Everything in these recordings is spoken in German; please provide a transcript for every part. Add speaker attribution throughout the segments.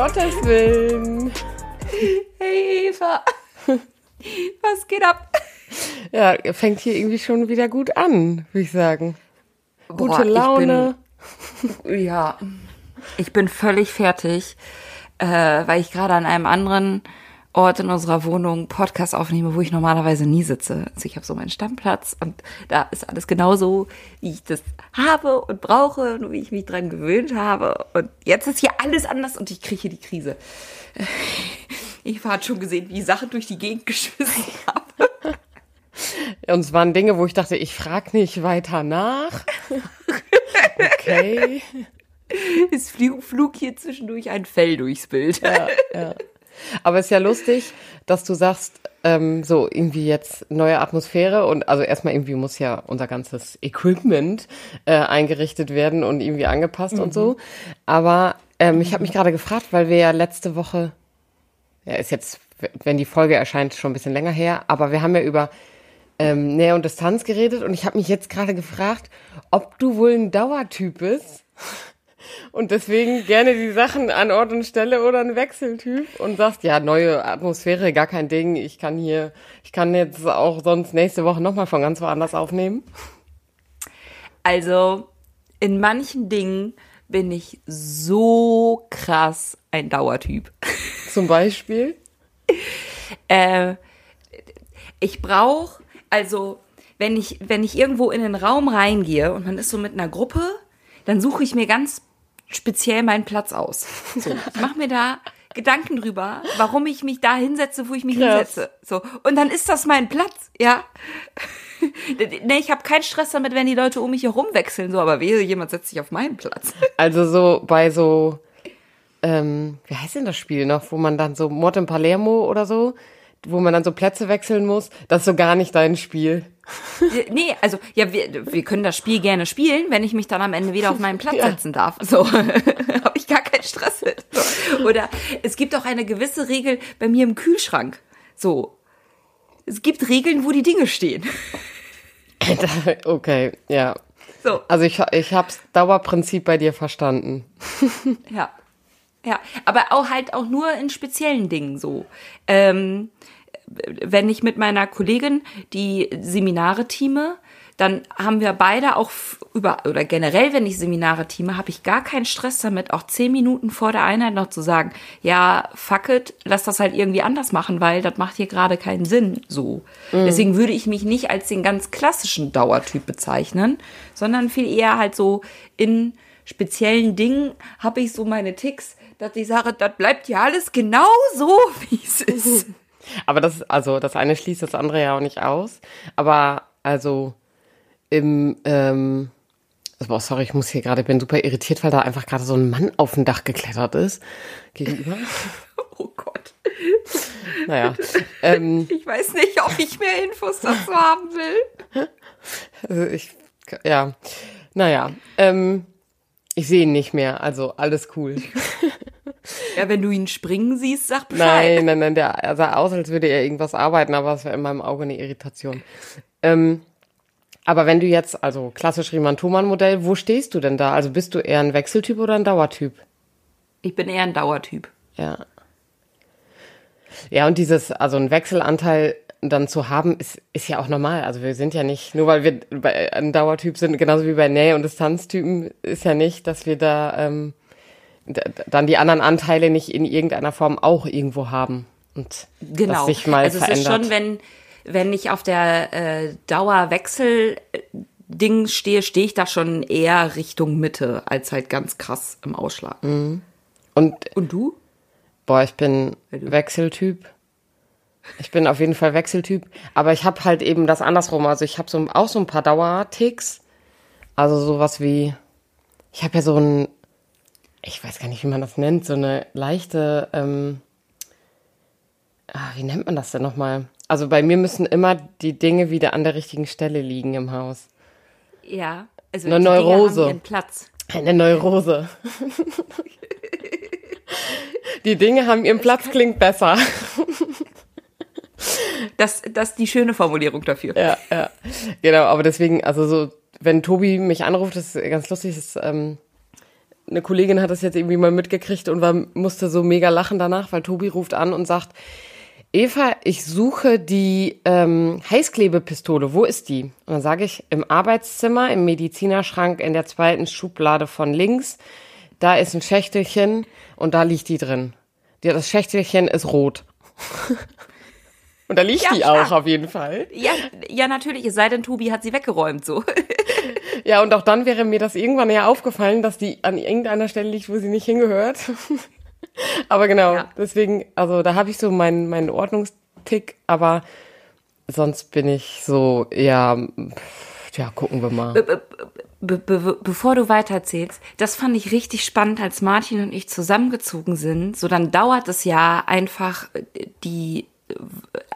Speaker 1: Gottes Willen.
Speaker 2: Hey Eva, was geht ab?
Speaker 1: Ja, fängt hier irgendwie schon wieder gut an, würde ich sagen. Gute
Speaker 2: Boah, ich
Speaker 1: Laune.
Speaker 2: bin- Ja, ich bin völlig fertig, äh, weil ich gerade an einem anderen Ort in unserer Wohnung Podcast aufnehme, wo ich normalerweise nie sitze. Also ich habe so meinen Stammplatz und da ist alles genauso, wie ich das habe und brauche und wie ich mich dran gewöhnt habe. Und jetzt ist hier alles anders und ich kriege hier die Krise. Ich habe schon gesehen, wie Sachen durch die Gegend geschmissen habe.
Speaker 1: Und es waren Dinge, wo ich dachte, ich frage nicht weiter nach. Okay.
Speaker 2: Es flog hier zwischendurch ein Fell durchs Bild.
Speaker 1: Ja, ja. Aber es ist ja lustig, dass du sagst, ähm, so irgendwie jetzt neue Atmosphäre und also erstmal irgendwie muss ja unser ganzes Equipment äh, eingerichtet werden und irgendwie angepasst und so. Aber ähm, ich habe mich gerade gefragt, weil wir ja letzte Woche, ja ist jetzt, wenn die Folge erscheint, schon ein bisschen länger her, aber wir haben ja über ähm, Nähe und Distanz geredet und ich habe mich jetzt gerade gefragt, ob du wohl ein Dauertyp bist und deswegen gerne die Sachen an Ort und Stelle oder ein Wechseltyp und sagst, ja, neue Atmosphäre, gar kein Ding, ich kann hier, ich kann jetzt auch sonst nächste Woche nochmal von ganz woanders aufnehmen.
Speaker 2: Also in manchen Dingen bin ich so krass ein Dauertyp.
Speaker 1: Zum Beispiel.
Speaker 2: Äh, ich brauche, also wenn ich, wenn ich irgendwo in den Raum reingehe und man ist so mit einer Gruppe, dann suche ich mir ganz speziell meinen Platz aus. So, ich mache mir da Gedanken drüber, warum ich mich da hinsetze, wo ich mich
Speaker 1: Krass.
Speaker 2: hinsetze. So und dann ist das mein Platz, ja. nee, ich habe keinen Stress damit, wenn die Leute um mich herum wechseln, so, aber wehe, jemand setzt sich auf meinen Platz.
Speaker 1: Also so bei so, ähm, wie heißt denn das Spiel noch, wo man dann so Mord in Palermo oder so, wo man dann so Plätze wechseln muss, das ist so gar nicht dein Spiel.
Speaker 2: Nee, also ja, wir, wir können das Spiel gerne spielen, wenn ich mich dann am Ende wieder auf meinen Platz setzen darf. So habe ich gar keinen Stress mit. Oder es gibt auch eine gewisse Regel bei mir im Kühlschrank. So. Es gibt Regeln, wo die Dinge stehen.
Speaker 1: okay, ja.
Speaker 2: So,
Speaker 1: Also ich, ich hab's Dauerprinzip bei dir verstanden.
Speaker 2: ja. Ja, aber auch halt auch nur in speziellen Dingen so. Ähm, wenn ich mit meiner Kollegin die Seminare teame, dann haben wir beide auch über, oder generell, wenn ich Seminare teame, habe ich gar keinen Stress damit, auch zehn Minuten vor der Einheit noch zu sagen, ja, fuck it, lass das halt irgendwie anders machen, weil das macht hier gerade keinen Sinn, so. Deswegen würde ich mich nicht als den ganz klassischen Dauertyp bezeichnen, sondern viel eher halt so in speziellen Dingen habe ich so meine Ticks, dass ich sage, das bleibt ja alles genau so, wie es ist.
Speaker 1: Aber das, also das eine schließt das andere ja auch nicht aus. Aber also im, ähm, boah, sorry, ich muss hier gerade, bin super irritiert, weil da einfach gerade so ein Mann auf dem Dach geklettert ist. Gegenüber.
Speaker 2: Oh Gott.
Speaker 1: Naja. ähm,
Speaker 2: Ich weiß nicht, ob ich mehr Infos dazu haben will.
Speaker 1: also ich, ja. Naja. Ähm, ich sehe ihn nicht mehr, also alles cool.
Speaker 2: Ja, wenn du ihn springen siehst, sag Bescheid.
Speaker 1: Nein, nein, nein, der sah aus, als würde er irgendwas arbeiten, aber es war in meinem Auge eine Irritation. Ähm, aber wenn du jetzt, also klassisch Riemann-Thomann-Modell, wo stehst du denn da? Also bist du eher ein Wechseltyp oder ein Dauertyp?
Speaker 2: Ich bin eher ein Dauertyp.
Speaker 1: Ja. Ja, und dieses, also ein Wechselanteil dann zu haben, ist, ist ja auch normal. Also wir sind ja nicht, nur weil wir ein Dauertyp sind, genauso wie bei Nähe- und Distanztypen, ist ja nicht, dass wir da ähm, dann die anderen Anteile nicht in irgendeiner Form auch irgendwo haben. Und
Speaker 2: Genau.
Speaker 1: das sich mal
Speaker 2: also es
Speaker 1: verändert.
Speaker 2: ist schon, wenn, wenn ich auf der äh, Dauerwechsel-Ding stehe, stehe ich da schon eher Richtung Mitte, als halt ganz krass im Ausschlag.
Speaker 1: und
Speaker 2: Und du?
Speaker 1: Boah, ich bin Wechseltyp. Ich bin auf jeden Fall Wechseltyp, aber ich habe halt eben das andersrum. Also ich habe so auch so ein paar Dauerticks. Also sowas wie, ich habe ja so ein, ich weiß gar nicht, wie man das nennt, so eine leichte, ähm, ah, wie nennt man das denn nochmal? Also bei mir müssen immer die Dinge wieder an der richtigen Stelle liegen im Haus.
Speaker 2: Ja. Also
Speaker 1: Eine Neurose.
Speaker 2: Haben ihren Platz.
Speaker 1: Eine Neurose. die Dinge haben ihren Platz, klingt besser.
Speaker 2: Das, das ist die schöne Formulierung dafür.
Speaker 1: Ja, ja. Genau, aber deswegen, also so, wenn Tobi mich anruft, das ist ganz lustig, ist, ähm, eine Kollegin hat das jetzt irgendwie mal mitgekriegt und war, musste so mega lachen danach, weil Tobi ruft an und sagt, Eva, ich suche die ähm, Heißklebepistole. Wo ist die? Und dann sage ich, im Arbeitszimmer, im Medizinerschrank in der zweiten Schublade von links. Da ist ein Schächtelchen und da liegt die drin. Ja, das Schächtelchen ist rot. und da liegt
Speaker 2: Ja,
Speaker 1: die auch auf jeden Fall.
Speaker 2: Ja, ja, natürlich, es sei denn, Tobi hat sie weggeräumt, so.
Speaker 1: Ja, und auch dann wäre mir das irgendwann ja aufgefallen, dass die an irgendeiner Stelle liegt, wo sie nicht hingehört. aber genau,
Speaker 2: Ja.
Speaker 1: deswegen, also da habe ich so meinen meinen Ordnungstick, aber sonst bin ich so, ja, ja, gucken wir mal.
Speaker 2: Be be bevor du weitererzählst, das fand ich richtig spannend, als Martin und ich zusammengezogen sind. So, dann dauert es ja einfach äh, die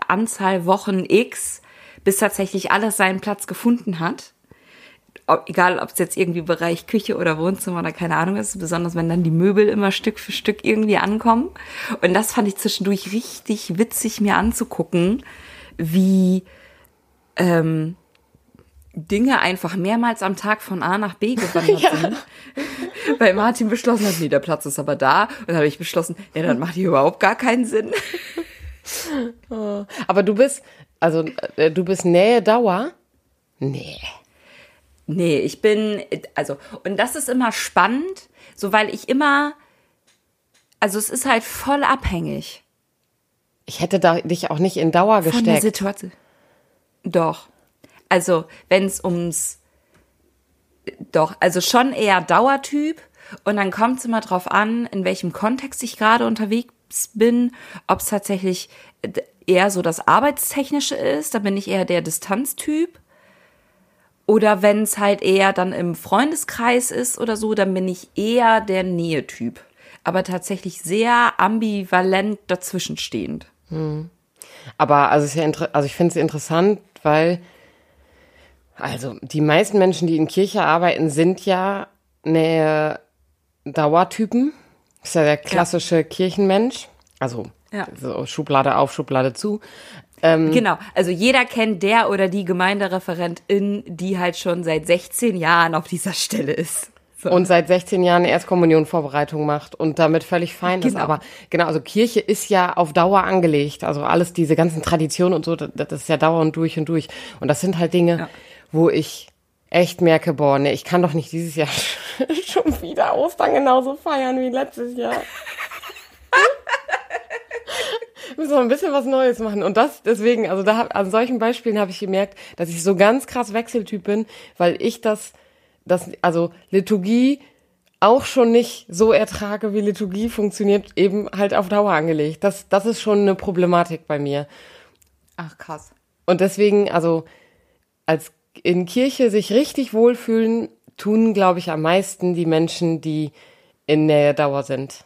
Speaker 2: Anzahl Wochen X, bis tatsächlich alles seinen Platz gefunden hat. Ob, egal, ob es jetzt irgendwie Bereich Küche oder Wohnzimmer oder keine Ahnung ist, besonders wenn dann die Möbel immer Stück für Stück irgendwie ankommen. Und das fand ich zwischendurch richtig witzig, mir anzugucken, wie ähm, Dinge einfach mehrmals am Tag von A nach B gewandert sind. Weil Martin beschlossen hat, nee, der Platz ist aber da. Und dann habe ich beschlossen, ja, dann macht hier überhaupt gar keinen Sinn.
Speaker 1: Aber du bist, also äh, du bist Nähe Dauer? Nee.
Speaker 2: Nee, ich bin, also, und das ist immer spannend, so weil ich immer, also es ist halt voll abhängig
Speaker 1: Ich hätte da, dich auch nicht in Dauer
Speaker 2: von der
Speaker 1: gesteckt.
Speaker 2: Situation. Doch. Also, wenn es ums, doch, also schon eher Dauertyp und dann kommt es immer drauf an, in welchem Kontext ich gerade unterwegs bin, ob es tatsächlich eher so das Arbeitstechnische ist, da bin ich eher der Distanztyp. Oder wenn es halt eher dann im Freundeskreis ist oder so, dann bin ich eher der Nähetyp. Aber tatsächlich sehr ambivalent dazwischenstehend.
Speaker 1: Aber also, ja also ich finde es interessant, weil also die meisten Menschen, die in Kirche arbeiten, sind ja Nähe Dauertypen. Ist ja der klassische Kirchenmensch. Also
Speaker 2: Ja.
Speaker 1: so Schublade auf, Schublade zu. Mhm.
Speaker 2: Genau, also jeder kennt der oder die Gemeindereferentin, die halt schon seit 16 Jahren auf dieser Stelle ist. So.
Speaker 1: und seit 16 Jahren Erstkommunionvorbereitung macht und damit völlig fein ist.
Speaker 2: Genau.
Speaker 1: Aber genau, also Kirche ist ja auf Dauer angelegt. Also alles, diese ganzen Traditionen und so, das, das ist ja dauernd durch und durch. Und das sind halt Dinge,
Speaker 2: Ja.
Speaker 1: wo ich echt merke, boah, ne, ich kann doch nicht dieses Jahr schon wieder Ostern genauso feiern wie letztes Jahr. Müssen wir ein bisschen was Neues machen. Und das deswegen, also da an solchen Beispielen habe ich gemerkt, dass ich so ganz krass Wechseltyp bin, weil ich das, das, also Liturgie auch schon nicht so ertrage, wie Liturgie funktioniert, eben halt auf Dauer angelegt. Das, das ist schon eine Problematik bei mir.
Speaker 2: Ach krass.
Speaker 1: Und deswegen, also als in Kirche sich richtig wohlfühlen, tun, glaube ich, am meisten die Menschen, die in Nähe Dauer sind.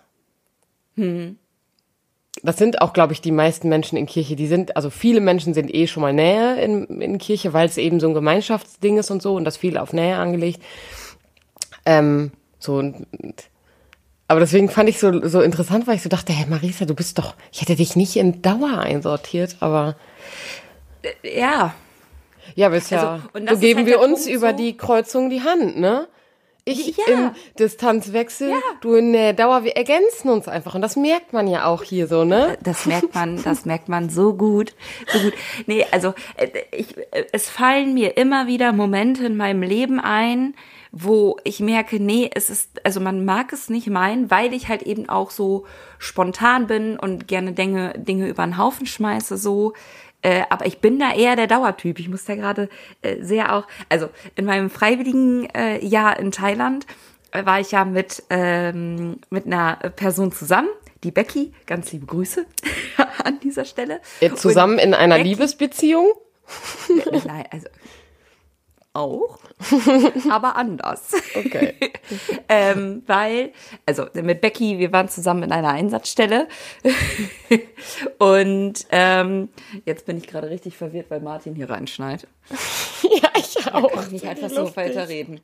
Speaker 1: Das sind auch, glaube ich, die meisten Menschen in Kirche. Die sind, also viele Menschen sind eh schon mal Nähe in, in Kirche, weil es eben so ein Gemeinschaftsding ist und so und das viel auf Nähe angelegt. Ähm, so und, aber deswegen fand ich so, so interessant, weil ich so dachte, hey Marisa, du bist doch, ich hätte dich nicht in Dauer einsortiert, aber
Speaker 2: Ja,
Speaker 1: ja, aber ist ja,
Speaker 2: Also,
Speaker 1: so geben
Speaker 2: halt
Speaker 1: wir uns
Speaker 2: Punkt
Speaker 1: über die Kreuzung die Hand, ne? Ich
Speaker 2: Ja.
Speaker 1: im Distanzwechsel, du in der Dauer, wir ergänzen uns einfach und das merkt man ja auch hier so, ne?
Speaker 2: das merkt man, das merkt man so gut, so gut. Nee, also äh, ich, äh, es fallen mir immer wieder Momente in meinem Leben ein, wo ich merke, nee, es ist, also man mag es nicht meinen, weil ich halt eben auch so spontan bin und gerne Dinge, Dinge über den Haufen schmeiße, so. Äh, aber ich bin da eher der Dauertyp. Ich muss da gerade äh, sehr auch, also in meinem freiwilligen äh, Jahr in Thailand äh, war ich ja mit, ähm, mit einer Person zusammen, die Becky, ganz liebe Grüße an dieser Stelle.
Speaker 1: Äh, Zusammen in einer
Speaker 2: Becky-
Speaker 1: Liebesbeziehung?
Speaker 2: Und, nein, also auch, aber anders.
Speaker 1: Okay.
Speaker 2: ähm, weil, also mit Becky, wir waren zusammen in einer Einsatzstelle. Und ähm, jetzt bin ich gerade richtig verwirrt, weil Martin hier reinschneit.
Speaker 1: ja, ich auch.
Speaker 2: Kann ich nicht einfach so weiterreden.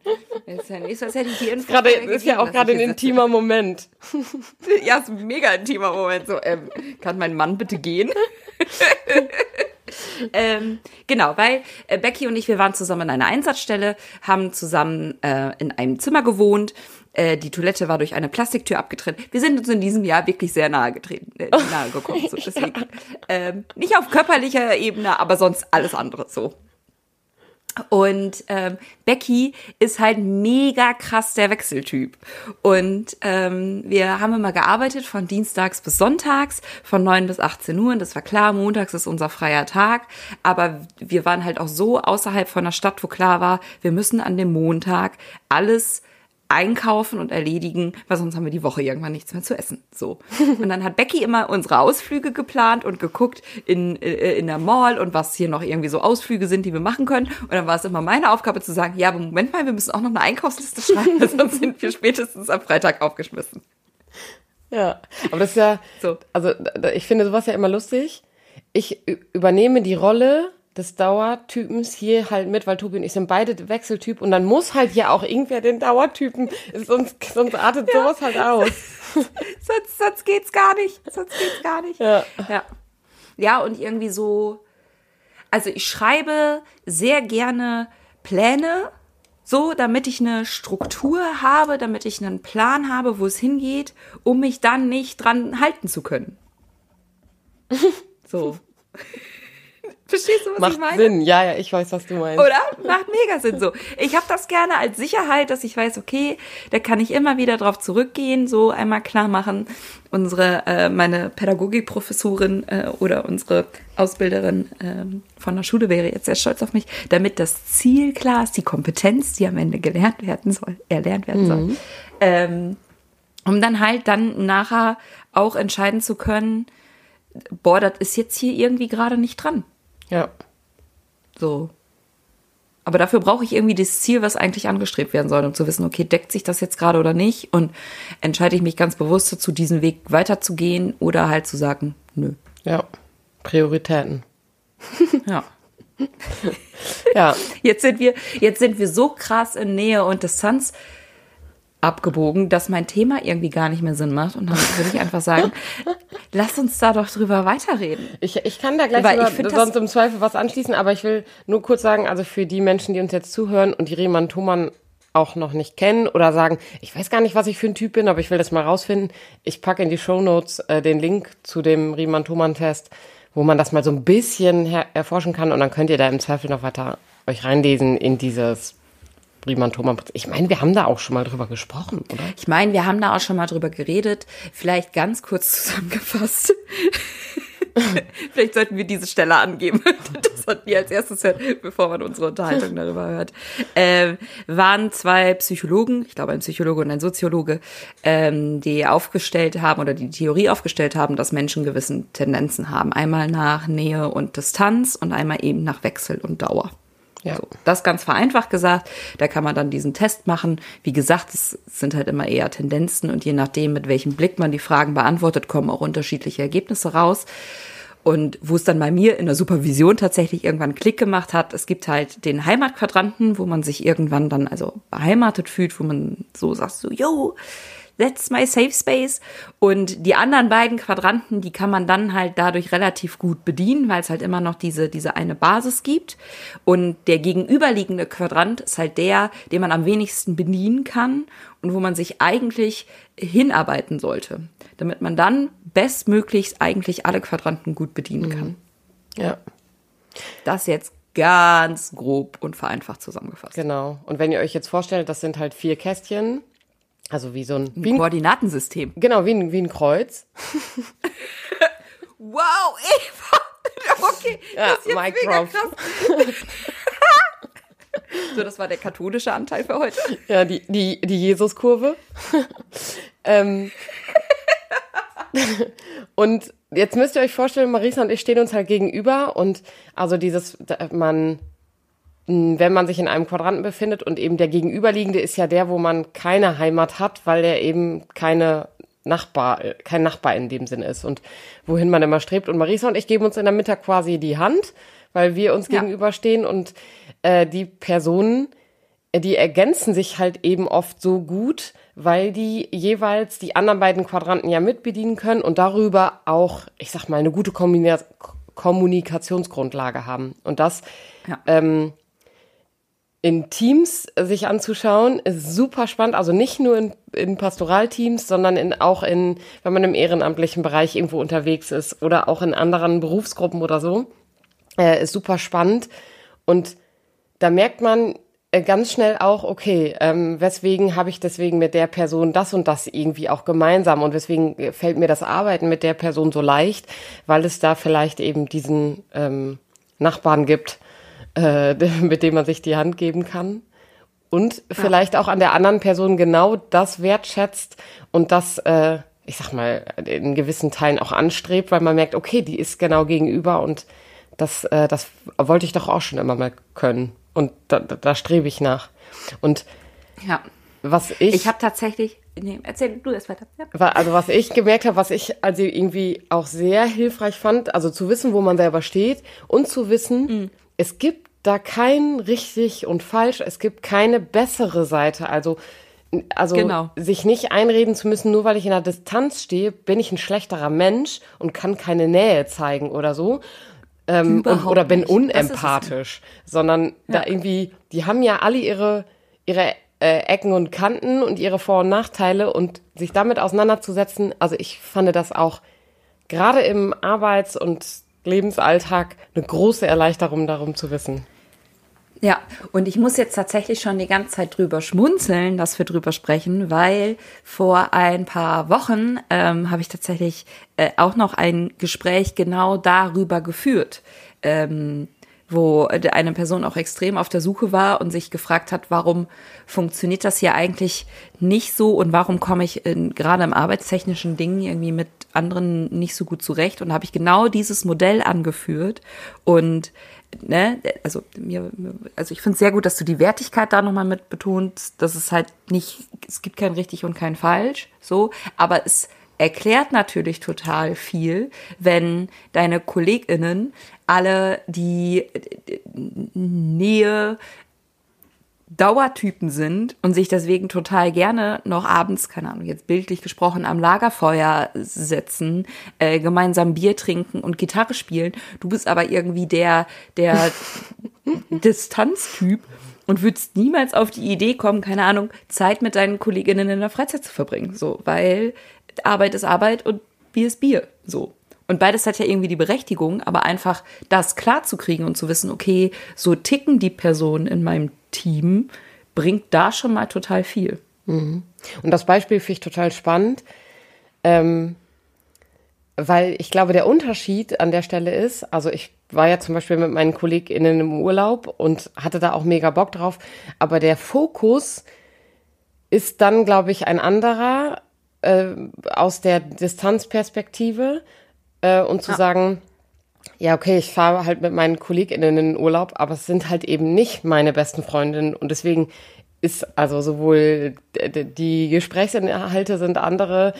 Speaker 2: Ist ja nicht so, als hätte ich die Info
Speaker 1: Gerade, ist ja auch gerade ein intimer Moment.
Speaker 2: Ja, ist ein mega intimer Moment. So, ähm, kann mein Mann bitte gehen? ähm, genau, weil äh, Becky und ich, wir waren zusammen in einer Einsatzstelle, haben zusammen äh, in einem Zimmer gewohnt. Äh, die Toilette war durch eine Plastiktür abgetrennt. Wir sind uns in diesem Jahr wirklich sehr nahe getreten, äh, nahe gekommen. So, deswegen, ähm, nicht auf körperlicher Ebene, aber sonst alles andere so. Und ähm, Becky ist halt mega krass der Wechseltyp. Und ähm, wir haben immer gearbeitet von Dienstags bis Sonntags, von 9 bis 18 Uhr. Und das war klar, montags ist unser freier Tag. Aber wir waren halt auch so außerhalb von der Stadt, wo klar war, wir müssen an dem Montag alles einkaufen und erledigen, weil sonst haben wir die Woche irgendwann nichts mehr zu essen. So. Und dann hat Becky immer unsere Ausflüge geplant und geguckt in, äh, in der Mall und was hier noch irgendwie so Ausflüge sind, die wir machen können. Und dann war es immer meine Aufgabe zu sagen, ja, aber Moment mal, wir müssen auch noch eine Einkaufsliste schreiben, weil sonst sind wir spätestens am Freitag aufgeschmissen.
Speaker 1: Ja, aber das ist ja, so. also ich finde sowas ja immer lustig. Ich übernehme die Rolle des Dauertypens hier halt mit, weil Tobi und ich sind beide Wechseltyp und dann muss halt ja auch irgendwer den Dauertypen, sonst, sonst artet ja. sowas halt aus.
Speaker 2: sonst, sonst geht's gar nicht, sonst geht's gar nicht. Ja. ja. Ja, und irgendwie so, also ich schreibe sehr gerne Pläne, so, damit ich eine Struktur habe, damit ich einen Plan habe, wo es hingeht, um mich dann nicht dran halten zu können. So. Verstehst du, was
Speaker 1: Macht
Speaker 2: ich meine?
Speaker 1: Sinn, ja, ja, ich weiß, was du meinst.
Speaker 2: Oder? Macht mega Sinn so. Ich habe das gerne als Sicherheit, dass ich weiß, okay, da kann ich immer wieder drauf zurückgehen, so einmal klar machen. Unsere, äh, meine Pädagogikprofessorin äh, oder unsere Ausbilderin äh, von der Schule wäre jetzt sehr stolz auf mich, damit das Ziel klar ist, die Kompetenz, die am Ende gelernt werden soll, erlernt werden mhm. soll. Ähm, um dann halt dann nachher auch entscheiden zu können, boah, das ist jetzt hier irgendwie gerade nicht dran.
Speaker 1: Ja.
Speaker 2: So. Aber dafür brauche ich irgendwie das Ziel, was eigentlich angestrebt werden soll, um zu wissen, okay, deckt sich das jetzt gerade oder nicht? Und entscheide ich mich ganz bewusst dazu, diesen Weg weiterzugehen oder halt zu sagen, nö.
Speaker 1: Ja. Prioritäten.
Speaker 2: ja. ja. Jetzt sind wir, jetzt sind wir so krass in Nähe und Distanz abgebogen, dass mein Thema irgendwie gar nicht mehr Sinn macht. Und dann würde ich einfach sagen, lass uns da doch drüber weiterreden.
Speaker 1: Ich, ich kann da gleich Weil sogar, sonst im Zweifel was anschließen, aber ich will nur kurz sagen, also für die Menschen, die uns jetzt zuhören und die Riemann Thomann auch noch nicht kennen oder sagen, ich weiß gar nicht, was ich für ein Typ bin, aber ich will das mal rausfinden. Ich packe in die Show Notes äh, den Link zu dem Riemann-Thomann-Test, wo man das mal so ein bisschen erforschen kann und dann könnt ihr da im Zweifel noch weiter euch reinlesen in dieses Riemann-Thomann. Ich meine, wir haben da auch schon mal drüber gesprochen, oder?
Speaker 2: Ich meine, wir haben da auch schon mal drüber geredet. Vielleicht ganz kurz zusammengefasst. Vielleicht sollten wir diese Stelle angeben. das sollten wir als erstes hören, bevor man unsere Unterhaltung darüber hört. Ähm, waren zwei Psychologen, ich glaube ein Psychologe und ein Soziologe, ähm, die aufgestellt haben oder die Theorie aufgestellt haben, dass Menschen gewissen Tendenzen haben. Einmal nach Nähe und Distanz und einmal eben nach Wechsel und Dauer. Ja. So, das ganz vereinfacht gesagt. Da kann man dann diesen Test machen. Wie gesagt, es sind halt immer eher Tendenzen und je nachdem, mit welchem Blick man die Fragen beantwortet, kommen auch unterschiedliche Ergebnisse raus. Und wo es dann bei mir in der Supervision tatsächlich irgendwann Klick gemacht hat, es gibt halt den Heimatquadranten, wo man sich irgendwann dann also beheimatet fühlt, wo man so sagt, so, yo, that's my safe space. Und die anderen beiden Quadranten, die kann man dann halt dadurch relativ gut bedienen, weil es halt immer noch diese, diese eine Basis gibt. Und der gegenüberliegende Quadrant ist halt der, den man am wenigsten bedienen kann und wo man sich eigentlich hinarbeiten sollte, damit man dann bestmöglichst eigentlich alle Quadranten gut bedienen kann. Mhm.
Speaker 1: Ja.
Speaker 2: Das jetzt ganz grob und vereinfacht zusammengefasst.
Speaker 1: Genau. Und wenn ihr euch jetzt vorstellt, das sind halt vier Kästchen also wie so ein,
Speaker 2: wie ein Koordinatensystem.
Speaker 1: Genau, wie ein, wie ein Kreuz.
Speaker 2: wow, Eva! Okay,
Speaker 1: ja, das ist jetzt mega krass.
Speaker 2: so, das war der katholische Anteil für heute.
Speaker 1: Ja, die, die, die Jesuskurve. ähm, und jetzt müsst ihr euch vorstellen, Marisa und ich stehen uns halt gegenüber und also dieses, man wenn man sich in einem Quadranten befindet und eben der gegenüberliegende ist ja der, wo man keine Heimat hat, weil der eben keine Nachbar, kein Nachbar in dem Sinn ist und wohin man immer strebt. Und Marisa und ich geben uns in der Mitte quasi die Hand, weil wir uns ja. gegenüberstehen und äh, die Personen, äh, die ergänzen sich halt eben oft so gut, weil die jeweils die anderen beiden Quadranten ja mitbedienen können und darüber auch, ich sag mal, eine gute Kommunikationsgrundlage haben. Und das
Speaker 2: Ja.
Speaker 1: ähm, in Teams sich anzuschauen, ist super spannend. Also nicht nur in, in Pastoralteams, sondern in, auch in, wenn man im ehrenamtlichen Bereich irgendwo unterwegs ist oder auch in anderen Berufsgruppen oder so, äh, ist super spannend. Und da merkt man äh, ganz schnell auch, okay, ähm, weswegen habe ich deswegen mit der Person das und das irgendwie auch gemeinsam und weswegen fällt mir das Arbeiten mit der Person so leicht, weil es da vielleicht eben diesen ähm, Nachbarn gibt, äh, mit dem man sich die Hand geben kann. Und vielleicht auch an der anderen Person genau das wertschätzt und das, äh, ich sag mal, in gewissen Teilen auch anstrebt, weil man merkt, okay, die ist genau gegenüber und das, äh, das wollte ich doch auch schon immer mal können. Und da, da, strebe ich nach. Und
Speaker 2: Ja.
Speaker 1: was ich,
Speaker 2: Ich habe tatsächlich. Nee, erzähl du erst weiter. Ja.
Speaker 1: also was ich gemerkt habe, was ich also irgendwie auch sehr hilfreich fand, also zu wissen, wo man selber steht und zu wissen,
Speaker 2: Mhm.
Speaker 1: es gibt da kein richtig und falsch, es gibt keine bessere Seite. Also also
Speaker 2: Genau.
Speaker 1: sich nicht einreden zu müssen, nur weil ich in der Distanz stehe, bin ich ein schlechterer Mensch und kann keine Nähe zeigen oder so. Ähm, und, oder bin unempathisch, sondern da irgendwie, die haben ja alle ihre, ihre äh, Ecken und Kanten und ihre Vor- und Nachteile und sich damit auseinanderzusetzen, also ich fand das auch gerade im Arbeits- und Lebensalltag eine große Erleichterung, darum zu wissen.
Speaker 2: Ja, und ich muss jetzt tatsächlich schon die ganze Zeit drüber schmunzeln, dass wir drüber sprechen, weil vor ein paar Wochen ähm, habe ich tatsächlich äh, auch noch ein Gespräch genau darüber geführt, ähm, wo eine Person auch extrem auf der Suche war und sich gefragt hat, warum funktioniert das hier eigentlich nicht so und warum komme ich in, gerade im arbeitstechnischen Dingen irgendwie mit anderen nicht so gut zurecht? Und habe ich genau dieses Modell angeführt und ne, also mir, also ich finde es sehr gut, dass du die Wertigkeit da nochmal mit betonst, dass es halt nicht, es gibt kein richtig und kein falsch, so, aber es erklärt natürlich total viel, wenn deine KollegInnen alle die Nähe Dauertypen sind und sich deswegen total gerne noch abends, keine Ahnung, jetzt bildlich gesprochen, am Lagerfeuer sitzen, äh, gemeinsam Bier trinken und Gitarre spielen. Du bist aber irgendwie der, der Distanztyp und würdest niemals auf die Idee kommen, keine Ahnung, Zeit mit deinen Kolleginnen in der Freizeit zu verbringen. So, weil Arbeit ist Arbeit und Bier ist Bier. So. Und beides hat ja irgendwie die Berechtigung, aber einfach das klar zu kriegen und zu wissen, okay, so ticken die Personen in meinem Team, bringt da schon mal total viel.
Speaker 1: Und das Beispiel finde ich total spannend, ähm, weil ich glaube, der Unterschied an der Stelle ist, also ich war ja zum Beispiel mit meinen KollegInnen im Urlaub und hatte da auch mega Bock drauf, aber der Fokus ist dann, glaube ich, ein anderer äh, aus der Distanzperspektive äh, und zu
Speaker 2: Ja.
Speaker 1: sagen, ja, okay, ich fahre halt mit meinen KollegInnen in den Urlaub, aber es sind halt eben nicht meine besten Freundinnen und deswegen ist also sowohl die Gesprächsinhalte sind andere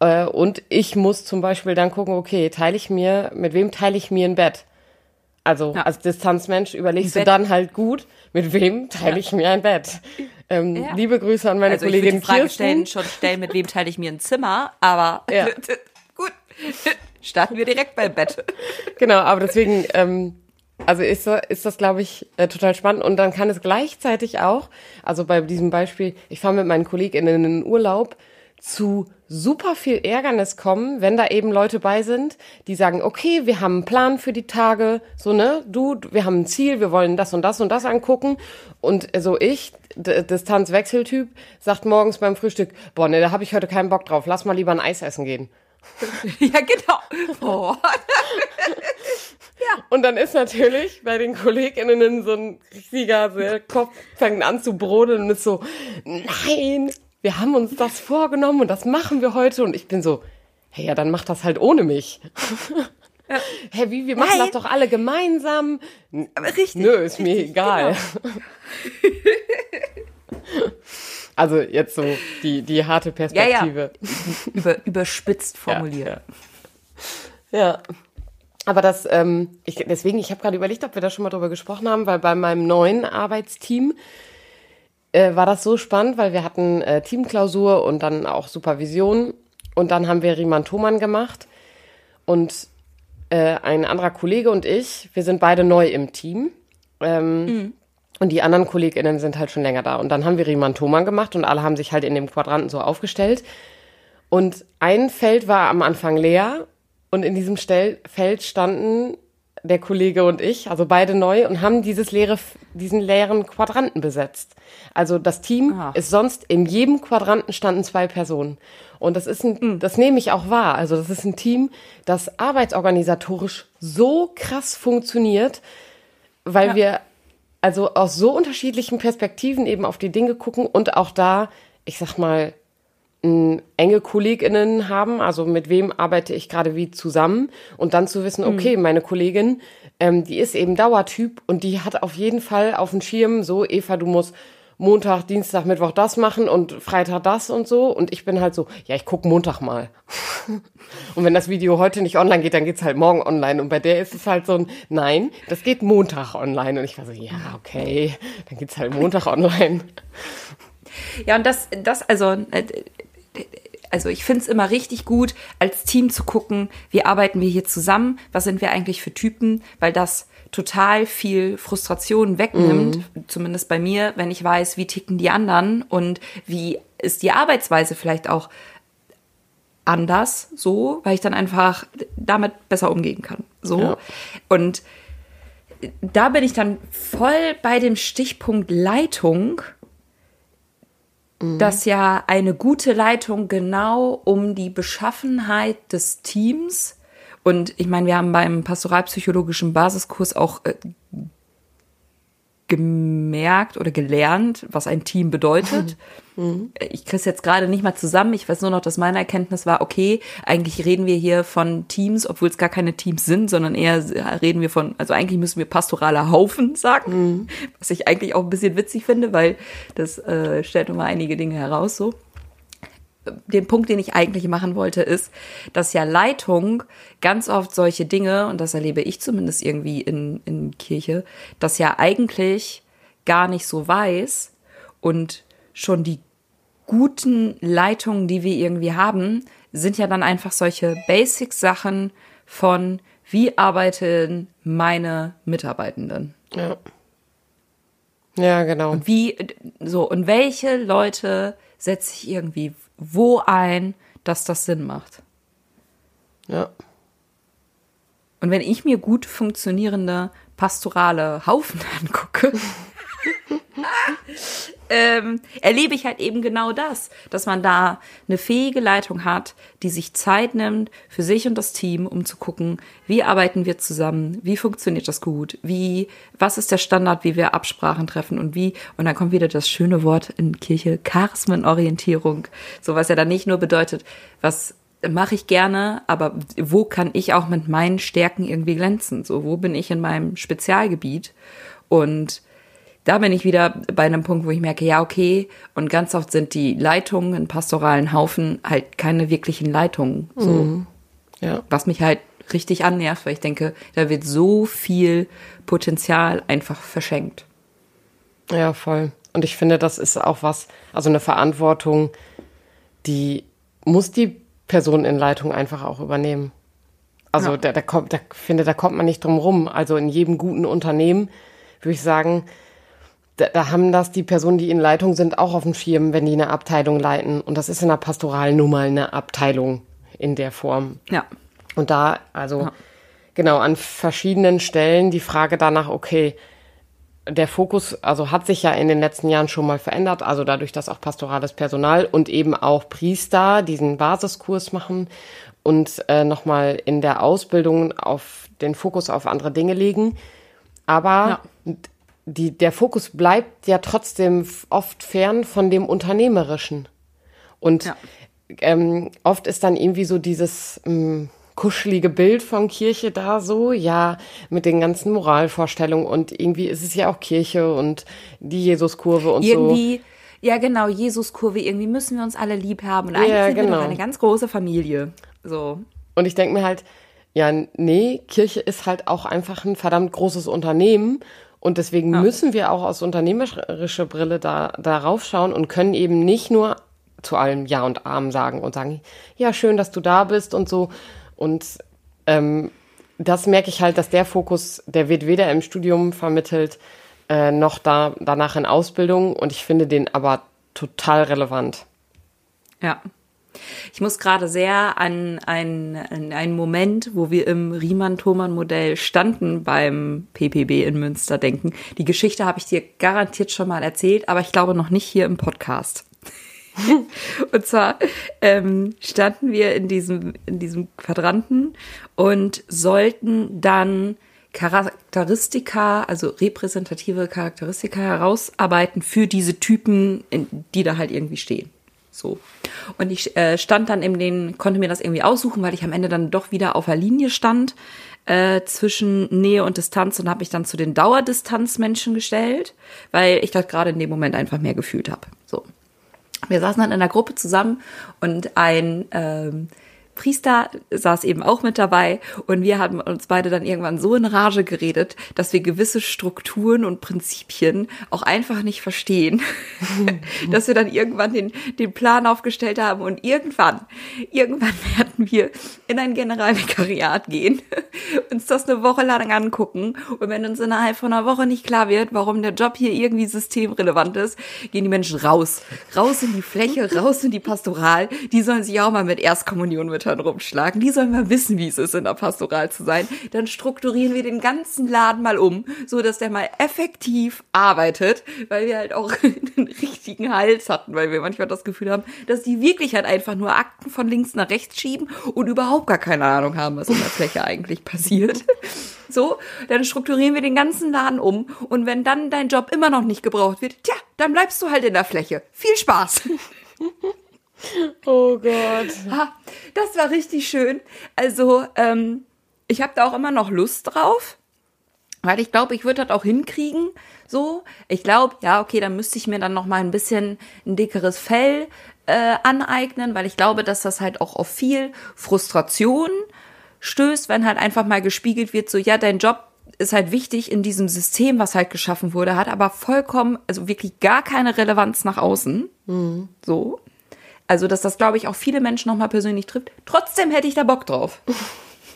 Speaker 1: äh, und ich muss zum Beispiel dann gucken, okay, teile ich mir, mit wem teile ich mir ein Bett? Also
Speaker 2: Ja.
Speaker 1: als Distanzmensch überlegst du
Speaker 2: Bett.
Speaker 1: dann halt gut, mit wem teile ich mir ein Bett? Ähm,
Speaker 2: Ja.
Speaker 1: Liebe Grüße an meine
Speaker 2: Also ich würde
Speaker 1: Kollegin
Speaker 2: die Frage
Speaker 1: Kirsten.
Speaker 2: stellen, schon stellen, mit wem teile ich mir ein Zimmer, aber
Speaker 1: Ja.
Speaker 2: Starten wir direkt beim Bett.
Speaker 1: Genau, aber deswegen, ähm, also ist, ist das, glaube ich, äh, total spannend. Und dann kann es gleichzeitig auch, also bei diesem Beispiel, ich fahre mit meinen KollegInnen in den Urlaub, zu super viel Ärgernis kommen, wenn da eben Leute bei sind, die sagen, okay, wir haben einen Plan für die Tage, so, ne, du, wir haben ein Ziel, wir wollen das und das und das angucken. Und so ich, D Distanzwechseltyp, sagt morgens beim Frühstück, boah, ne, da habe ich heute keinen Bock drauf, lass mal lieber ein Eis essen gehen.
Speaker 2: Ja, genau. Oh.
Speaker 1: Und dann ist natürlich bei den KollegInnen so ein riesiger der Kopf fängt an zu brodeln und ist so, nein, wir haben uns das vorgenommen und das machen wir heute. Und ich bin so, hey, ja, dann mach das halt ohne mich. Hä, wie, wir machen
Speaker 2: Nein.
Speaker 1: das doch alle gemeinsam.
Speaker 2: Aber richtig.
Speaker 1: Nö, ist mir
Speaker 2: richtig,
Speaker 1: egal. Also jetzt so die, die harte
Speaker 2: Ja, ja.
Speaker 1: Perspektive.
Speaker 2: Über, überspitzt formuliert.
Speaker 1: Ja. Ja. Aber das, ähm, ich, deswegen, ich habe gerade überlegt, ob wir da schon mal drüber gesprochen haben, weil bei meinem neuen Arbeitsteam äh, war das so spannend, weil wir hatten äh, Teamklausur und dann auch Supervision und dann haben wir Riemann Thomann gemacht und äh, ein anderer Kollege und ich, wir sind beide neu im Team. Ähm, mhm. Und die anderen KollegInnen sind halt schon länger da. Und dann haben wir Riemann Thomann gemacht und alle haben sich halt in dem Quadranten so aufgestellt. Und ein Feld war am Anfang leer und in diesem Stell Feld standen der Kollege und ich, also beide neu, und haben dieses leere, diesen leeren Quadranten besetzt. Also das Team Ach. ist sonst in jedem Quadranten standen zwei Personen. Und das ist ein, mhm. das nehme ich auch wahr. Also das ist ein Team, das arbeitsorganisatorisch so krass funktioniert, weil ja. wir also aus so unterschiedlichen Perspektiven eben auf die Dinge gucken und auch da, ich sag mal, enge KollegInnen haben, also mit wem arbeite ich gerade wie zusammen und dann zu wissen, okay, mhm. meine Kollegin, ähm, die ist eben Dauertyp und die hat auf jeden Fall auf dem Schirm so, Eva, du musst Montag, Dienstag, Mittwoch das machen und Freitag das und so. Und ich bin halt so, ja, ich guck Montag mal. und wenn das Video heute nicht online geht, dann geht's halt morgen online. Und bei der ist es halt so ein, nein, das geht Montag online. Und ich war so, ja, okay, dann geht's halt Montag online.
Speaker 2: Ja, und das, das, also, äh, also ich finde es immer richtig gut, als Team zu gucken, wie arbeiten wir hier zusammen, was sind wir eigentlich für Typen, weil das total viel Frustration wegnimmt, mhm. zumindest bei mir, wenn ich weiß, wie ticken die anderen und wie ist die Arbeitsweise vielleicht auch anders, so, weil ich dann einfach damit besser umgehen kann. So. Ja. Und da bin ich dann voll bei dem Stichpunkt Leitung Mhm. dass ja eine gute Leitung genau um die Beschaffenheit des Teams und ich meine, wir haben beim pastoralpsychologischen Basiskurs auch äh, gemerkt oder gelernt, was ein Team bedeutet. Mhm. Ich kriege es jetzt gerade nicht mal zusammen. Ich weiß nur noch, dass meine Erkenntnis war, okay, eigentlich reden wir hier von Teams, obwohl es gar keine Teams sind, sondern eher reden wir von, also eigentlich müssen wir pastorale Haufen sagen, mhm. was ich eigentlich auch ein bisschen witzig finde, weil das äh, stellt immer einige Dinge heraus so den Punkt, den ich eigentlich machen wollte, ist, dass ja Leitung ganz oft solche Dinge, und das erlebe ich zumindest irgendwie in, in Kirche, dass ja eigentlich gar nicht so weiß und schon die guten Leitungen, die wir irgendwie haben, sind ja dann einfach solche Basic-Sachen von, wie arbeiten meine Mitarbeitenden.
Speaker 1: Ja. Ja, genau.
Speaker 2: Und wie, so, und welche Leute setze ich irgendwie wo ein, dass das Sinn macht.
Speaker 1: Ja.
Speaker 2: Und wenn ich mir gut funktionierende pastorale Haufen angucke, ähm, erlebe ich halt eben genau das, dass man da eine fähige Leitung hat, die sich Zeit nimmt für sich und das Team, um zu gucken, wie arbeiten wir zusammen, wie funktioniert das gut, wie, was ist der Standard, wie wir Absprachen treffen und wie, und dann kommt wieder das schöne Wort in Kirche, Charismenorientierung, so was ja dann nicht nur bedeutet, was mache ich gerne, aber wo kann ich auch mit meinen Stärken irgendwie glänzen? So, wo bin ich in meinem Spezialgebiet? Und da bin ich wieder bei einem Punkt, wo ich merke, ja, okay, und ganz oft sind die Leitungen in pastoralen Haufen halt keine wirklichen Leitungen. So. Mhm. Ja. Was mich halt richtig annervt, weil ich denke, da wird so viel Potenzial einfach verschenkt.
Speaker 1: Ja, voll. Und ich finde, das ist auch was, also eine Verantwortung, die muss die Person in Leitung einfach auch übernehmen. Also ja. da, da kommt, da finde, da kommt man nicht drum rum. Also in jedem guten Unternehmen würde ich sagen, da, da haben das die Personen, die in Leitung sind, auch auf dem Schirm, wenn die eine Abteilung leiten. Und das ist in der Pastoral nun mal eine Abteilung in der Form.
Speaker 2: Ja.
Speaker 1: Und da, also ja. genau, an verschiedenen Stellen die Frage danach, okay, der Fokus, also hat sich ja in den letzten Jahren schon mal verändert, also dadurch, dass auch pastorales Personal und eben auch Priester diesen Basiskurs machen und äh, nochmal in der Ausbildung auf den Fokus auf andere Dinge legen. Aber ja die, der Fokus bleibt ja trotzdem oft fern von dem Unternehmerischen. Und ja. ähm, oft ist dann irgendwie so dieses ähm, kuschelige Bild von Kirche da so, ja, mit den ganzen Moralvorstellungen und irgendwie ist es ja auch Kirche und die Jesuskurve und
Speaker 2: irgendwie, so. Ja genau, Jesuskurve, irgendwie müssen wir uns alle lieb haben und eigentlich ja, sind genau. wir doch eine ganz große Familie. So.
Speaker 1: Und ich denke mir halt, ja, nee, Kirche ist halt auch einfach ein verdammt großes Unternehmen und deswegen ja. müssen wir auch aus unternehmerischer Brille da darauf schauen und können eben nicht nur zu allem Ja und Arm sagen und sagen, ja, schön, dass du da bist und so. Und ähm, das merke ich halt, dass der Fokus, der wird weder im Studium vermittelt, äh, noch da, danach in Ausbildung und ich finde den aber total relevant.
Speaker 2: Ja. Ich muss gerade sehr an, ein, an einen Moment, wo wir im Riemann-Thomann-Modell standen beim PPB in Münster denken. Die Geschichte habe ich dir garantiert schon mal erzählt, aber ich glaube noch nicht hier im Podcast. und zwar ähm, standen wir in diesem, in diesem Quadranten und sollten dann Charakteristika, also repräsentative Charakteristika herausarbeiten für diese Typen, die da halt irgendwie stehen. So. Und ich äh, stand dann in den, konnte mir das irgendwie aussuchen, weil ich am Ende dann doch wieder auf der Linie stand äh, zwischen Nähe und Distanz und habe mich dann zu den Dauerdistanzmenschen gestellt, weil ich das gerade in dem Moment einfach mehr gefühlt habe. So. Wir saßen dann in einer Gruppe zusammen und ein ähm, Priester saß eben auch mit dabei und wir haben uns beide dann irgendwann so in Rage geredet, dass wir gewisse Strukturen und Prinzipien auch einfach nicht verstehen, dass wir dann irgendwann den, den Plan aufgestellt haben und irgendwann, irgendwann werden wir in ein Generalvikariat gehen, uns das eine Woche lang angucken und wenn uns innerhalb von einer Woche nicht klar wird, warum der Job hier irgendwie systemrelevant ist, gehen die Menschen raus, raus in die Fläche, raus in die Pastoral, die sollen sich auch mal mit Erstkommunion mit Müttern rumschlagen. Die sollen mal wissen, wie es ist, in der Pastoral zu sein. Dann strukturieren wir den ganzen Laden mal um, so dass der mal effektiv arbeitet, weil wir halt auch einen richtigen Hals hatten, weil wir manchmal das Gefühl haben, dass die wirklich halt einfach nur Akten von links nach rechts schieben und überhaupt gar keine Ahnung haben, was in der Fläche eigentlich passiert. So, dann strukturieren wir den ganzen Laden um und wenn dann dein Job immer noch nicht gebraucht wird, tja, dann bleibst du halt in der Fläche. Viel Spaß!
Speaker 1: Oh Gott.
Speaker 2: Ha, das war richtig schön. Also, ähm, ich habe da auch immer noch Lust drauf. Weil ich glaube, ich würde das auch hinkriegen. So, ich glaube, ja, okay, dann müsste ich mir dann noch mal ein bisschen ein dickeres Fell äh, aneignen, weil ich glaube, dass das halt auch auf viel Frustration stößt, wenn halt einfach mal gespiegelt wird, so ja, dein Job ist halt wichtig in diesem System, was halt geschaffen wurde, hat aber vollkommen, also wirklich gar keine Relevanz nach außen. Mhm. So. Also, dass das, glaube ich, auch viele Menschen nochmal persönlich trifft. Trotzdem hätte ich da Bock drauf.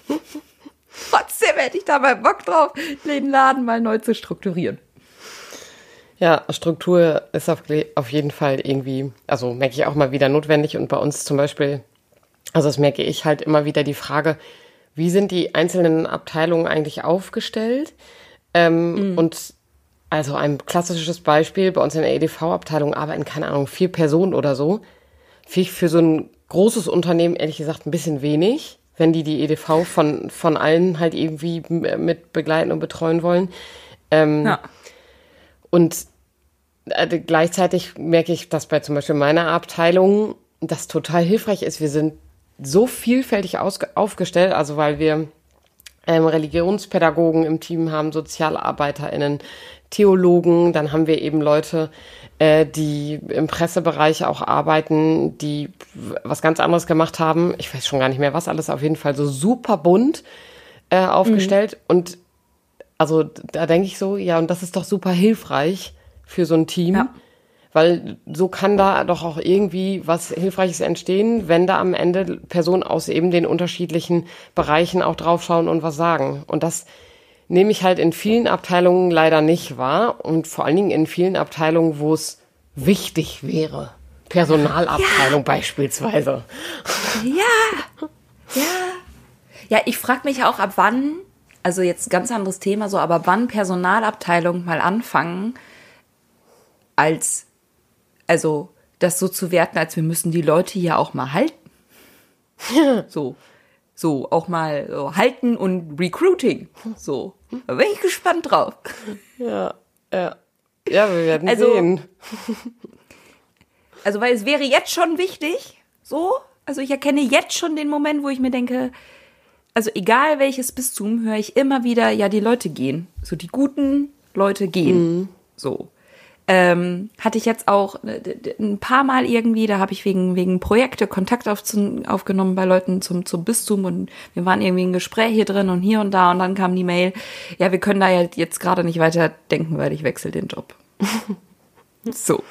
Speaker 2: Trotzdem hätte ich da mal Bock drauf, den Laden mal neu zu strukturieren.
Speaker 1: Ja, Struktur ist auf, auf jeden Fall irgendwie, also merke ich auch mal wieder notwendig. Und bei uns zum Beispiel, also das merke ich halt immer wieder die Frage, wie sind die einzelnen Abteilungen eigentlich aufgestellt? Ähm, mhm. Und also ein klassisches Beispiel, bei uns in der EDV-Abteilung arbeiten, keine Ahnung, vier Personen oder so finde ich für so ein großes Unternehmen ehrlich gesagt ein bisschen wenig, wenn die die EDV von, von allen halt irgendwie mit begleiten und betreuen wollen. Ähm, ja. Und äh, gleichzeitig merke ich, dass bei zum Beispiel meiner Abteilung das total hilfreich ist. Wir sind so vielfältig aufgestellt, also weil wir ähm, Religionspädagogen im Team haben, SozialarbeiterInnen, Theologen, dann haben wir eben Leute, äh, die im Pressebereich auch arbeiten, die was ganz anderes gemacht haben. Ich weiß schon gar nicht mehr, was alles, auf jeden Fall so super bunt äh, aufgestellt. Mhm. Und also da denke ich so, ja, und das ist doch super hilfreich für so ein Team. Ja. Weil so kann da doch auch irgendwie was Hilfreiches entstehen, wenn da am Ende Personen aus eben den unterschiedlichen Bereichen auch draufschauen und was sagen. Und das nehme ich halt in vielen Abteilungen leider nicht wahr und vor allen Dingen in vielen Abteilungen, wo es wichtig wäre. Personalabteilung ja. beispielsweise.
Speaker 2: Ja, ja. Ja, ich frage mich auch, ab wann, also jetzt ganz anderes Thema so, aber wann Personalabteilungen mal anfangen, als, also das so zu werten, als wir müssen die Leute hier auch mal halten. so so auch mal so halten und Recruiting. So. Da bin ich gespannt drauf.
Speaker 1: Ja, ja. Ja, wir werden also, sehen.
Speaker 2: Also, weil es wäre jetzt schon wichtig, so. Also, ich erkenne jetzt schon den Moment, wo ich mir denke, also egal welches Bistum, höre ich immer wieder, ja, die Leute gehen. So, die guten Leute gehen. Mhm. So ähm, hatte ich jetzt auch äh, ein paar Mal irgendwie, da habe ich wegen, wegen Projekte Kontakt auf, aufgenommen bei Leuten zum, zum Bistum und wir waren irgendwie ein Gespräch hier drin und hier und da und dann kam die Mail, ja, wir können da ja jetzt gerade nicht weiter denken, weil ich wechsle den Job. so.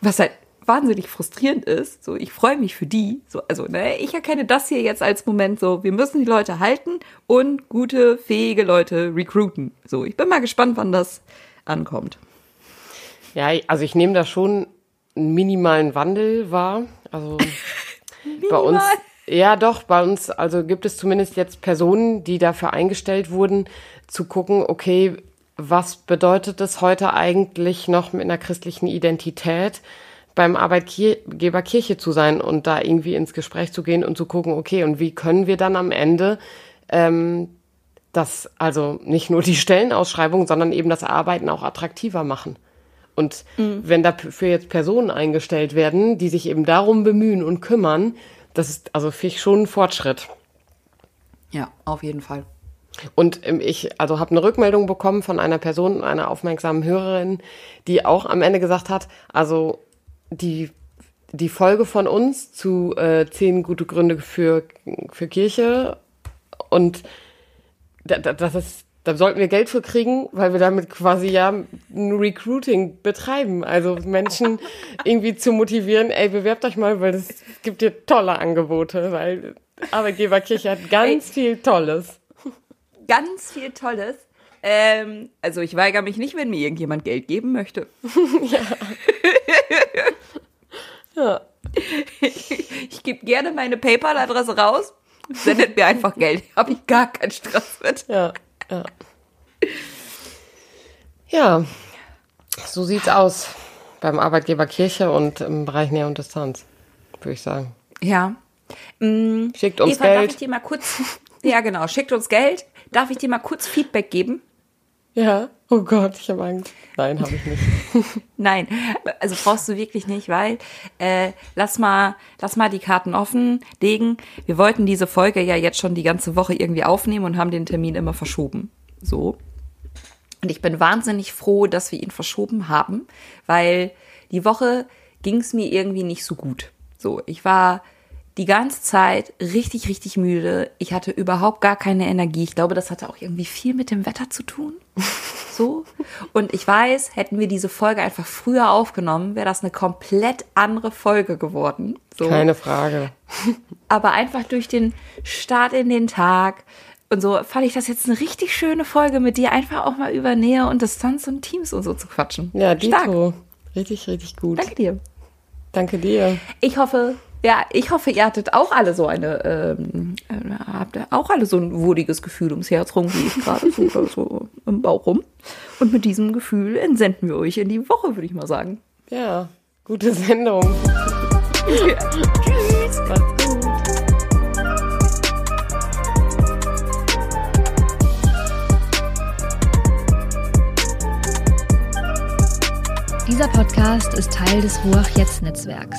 Speaker 2: Was halt wahnsinnig frustrierend ist. So, ich freue mich für die. So, also, ne, ich erkenne das hier jetzt als Moment so, wir müssen die Leute halten und gute, fähige Leute recruiten. So, ich bin mal gespannt, wann das ankommt.
Speaker 1: Ja, also ich nehme da schon einen minimalen Wandel wahr. Also bei uns, ja doch, bei uns, also gibt es zumindest jetzt Personen, die dafür eingestellt wurden, zu gucken, okay, was bedeutet es heute eigentlich noch mit einer christlichen Identität beim Arbeitgeber Kirche zu sein und da irgendwie ins Gespräch zu gehen und zu gucken, okay, und wie können wir dann am Ende ähm, das, also nicht nur die Stellenausschreibung, sondern eben das Arbeiten auch attraktiver machen. Und mhm. wenn dafür jetzt Personen eingestellt werden, die sich eben darum bemühen und kümmern, das ist also für ich schon ein Fortschritt.
Speaker 2: Ja, auf jeden Fall.
Speaker 1: Und ähm, ich also habe eine Rückmeldung bekommen von einer Person, einer aufmerksamen Hörerin, die auch am Ende gesagt hat, also die die Folge von uns zu äh, zehn gute Gründe für für Kirche und das ist da sollten wir Geld für kriegen, weil wir damit quasi ja ein Recruiting betreiben. Also Menschen irgendwie zu motivieren, ey, bewerbt euch mal, weil es gibt dir tolle Angebote, weil Arbeitgeberkirche hat ganz viel Tolles
Speaker 2: ganz viel Tolles. Ähm, also ich weigere mich nicht, wenn mir irgendjemand Geld geben möchte. ja. ja. Ich gebe gerne meine PayPal-Adresse raus. Sendet mir einfach Geld. Habe ich gar keinen Stress mit.
Speaker 1: Ja, ja. Ja, so sieht's aus beim Arbeitgeber Kirche und im Bereich Nähe und Distanz, würde ich sagen.
Speaker 2: Ja.
Speaker 1: Mm, Schickt uns
Speaker 2: Eva,
Speaker 1: Geld.
Speaker 2: Darf ich dir mal kurz, ja genau, schickt uns Geld. Darf ich dir mal kurz Feedback geben?
Speaker 1: Ja. Oh Gott, ich habe Angst. Nein, habe ich nicht.
Speaker 2: Nein, also brauchst du wirklich nicht, weil äh, lass mal, lass mal die Karten offen legen. Wir wollten diese Folge ja jetzt schon die ganze Woche irgendwie aufnehmen und haben den Termin immer verschoben. So. Und ich bin wahnsinnig froh, dass wir ihn verschoben haben, weil die Woche ging es mir irgendwie nicht so gut. So, ich war die ganze Zeit richtig, richtig müde. Ich hatte überhaupt gar keine Energie. Ich glaube, das hatte auch irgendwie viel mit dem Wetter zu tun. So. Und ich weiß, hätten wir diese Folge einfach früher aufgenommen, wäre das eine komplett andere Folge geworden. So.
Speaker 1: Keine Frage.
Speaker 2: Aber einfach durch den Start in den Tag und so fand ich das jetzt eine richtig schöne Folge mit dir, einfach auch mal über Nähe und Distanz und Teams und so zu quatschen.
Speaker 1: Ja, Dito. Richtig, richtig gut.
Speaker 2: Danke dir.
Speaker 1: Danke dir.
Speaker 2: Ich hoffe, ja, ich hoffe, ihr hattet auch alle so eine, ähm, äh, habt auch alle so ein wohliges Gefühl ums Herz rum, wie ich gerade so, oder so im Bauch rum. Und mit diesem Gefühl entsenden wir euch in die Woche, würde ich mal sagen.
Speaker 1: Ja, gute Sendung. ja. Tschüss. Macht's gut.
Speaker 3: Dieser Podcast ist Teil des Ruach Jetzt Netzwerks.